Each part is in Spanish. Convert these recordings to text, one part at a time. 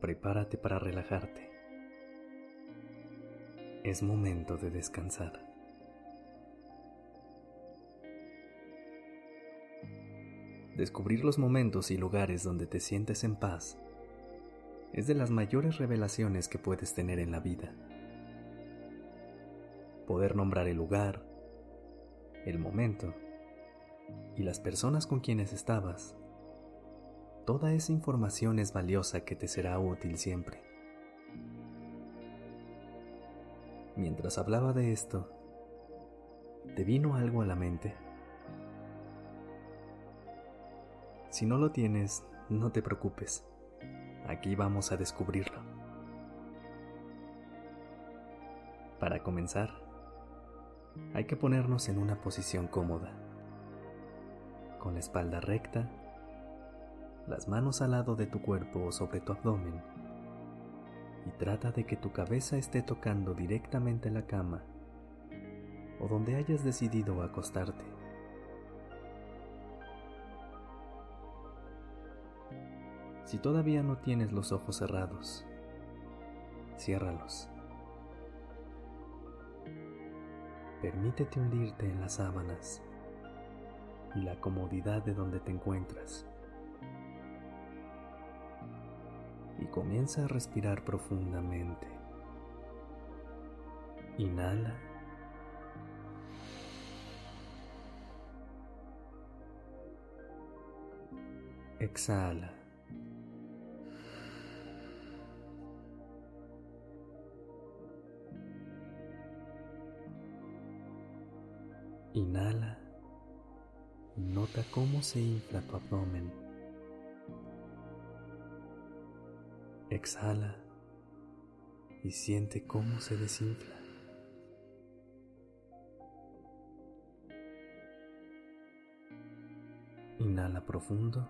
Prepárate para relajarte. Es momento de descansar. Descubrir los momentos y lugares donde te sientes en paz es de las mayores revelaciones que puedes tener en la vida. Poder nombrar el lugar, el momento y las personas con quienes estabas. Toda esa información es valiosa que te será útil siempre. Mientras hablaba de esto, ¿te vino algo a la mente? Si no lo tienes, no te preocupes. Aquí vamos a descubrirlo. Para comenzar, hay que ponernos en una posición cómoda, con la espalda recta, las manos al lado de tu cuerpo o sobre tu abdomen, y trata de que tu cabeza esté tocando directamente la cama o donde hayas decidido acostarte. Si todavía no tienes los ojos cerrados, ciérralos. Permítete hundirte en las sábanas y la comodidad de donde te encuentras. Comienza a respirar profundamente. Inhala. Exhala. Inhala nota cómo se infla tu abdomen. Exhala y siente cómo se desinfla. Inhala profundo.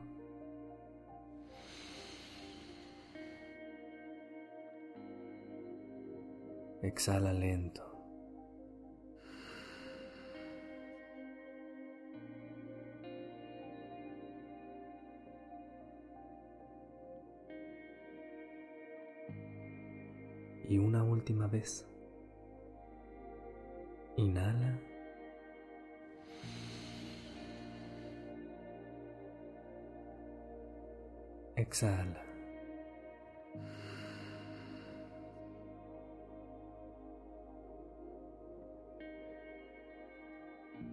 Exhala lento. Y una última vez. Inhala. Exhala.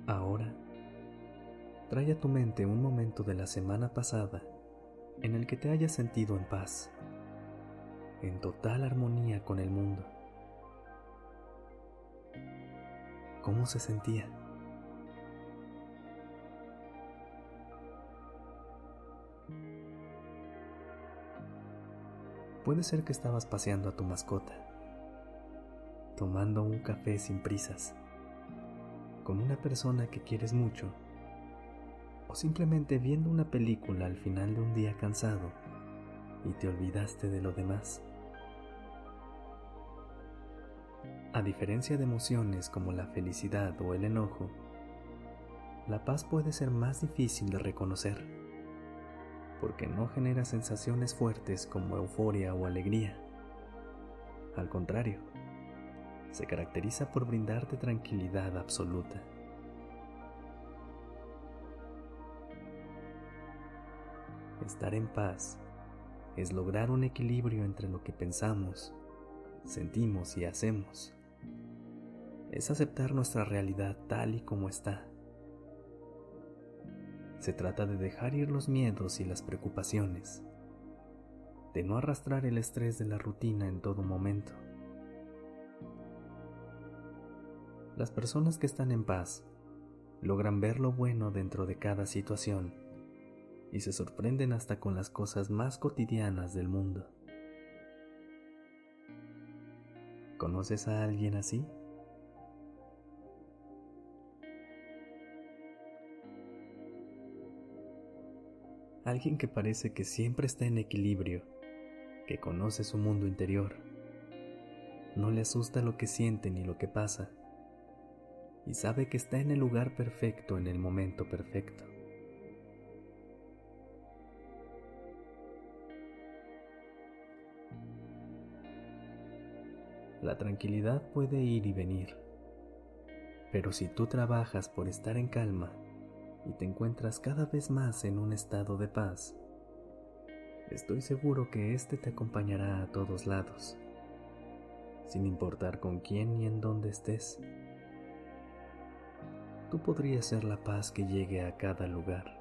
Ahora, trae a tu mente un momento de la semana pasada en el que te hayas sentido en paz en total armonía con el mundo. ¿Cómo se sentía? Puede ser que estabas paseando a tu mascota, tomando un café sin prisas, con una persona que quieres mucho, o simplemente viendo una película al final de un día cansado y te olvidaste de lo demás. A diferencia de emociones como la felicidad o el enojo, la paz puede ser más difícil de reconocer, porque no genera sensaciones fuertes como euforia o alegría. Al contrario, se caracteriza por brindarte tranquilidad absoluta. Estar en paz es lograr un equilibrio entre lo que pensamos, sentimos y hacemos. Es aceptar nuestra realidad tal y como está. Se trata de dejar ir los miedos y las preocupaciones, de no arrastrar el estrés de la rutina en todo momento. Las personas que están en paz logran ver lo bueno dentro de cada situación y se sorprenden hasta con las cosas más cotidianas del mundo. ¿Conoces a alguien así? Alguien que parece que siempre está en equilibrio, que conoce su mundo interior. No le asusta lo que siente ni lo que pasa, y sabe que está en el lugar perfecto en el momento perfecto. La tranquilidad puede ir y venir, pero si tú trabajas por estar en calma, y te encuentras cada vez más en un estado de paz, estoy seguro que éste te acompañará a todos lados, sin importar con quién ni en dónde estés. Tú podrías ser la paz que llegue a cada lugar.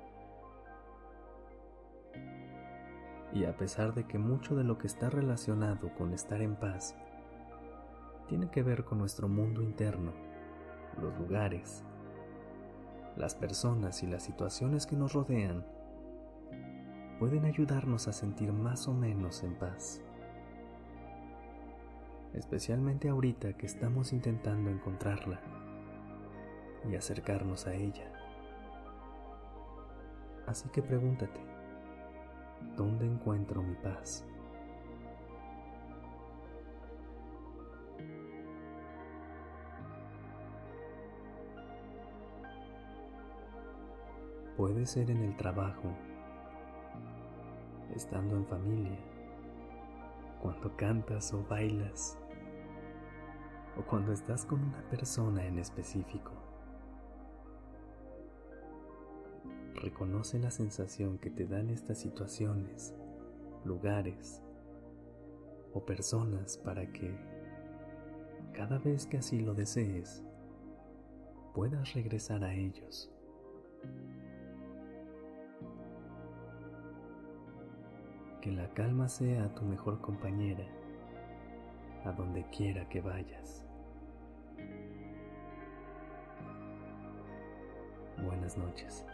Y a pesar de que mucho de lo que está relacionado con estar en paz tiene que ver con nuestro mundo interno, los lugares, las personas y las situaciones que nos rodean pueden ayudarnos a sentir más o menos en paz. Especialmente ahorita que estamos intentando encontrarla y acercarnos a ella. Así que pregúntate, ¿dónde encuentro mi paz? Puede ser en el trabajo, estando en familia, cuando cantas o bailas, o cuando estás con una persona en específico. Reconoce la sensación que te dan estas situaciones, lugares o personas para que, cada vez que así lo desees, puedas regresar a ellos. Que la calma sea tu mejor compañera a donde quiera que vayas. Buenas noches.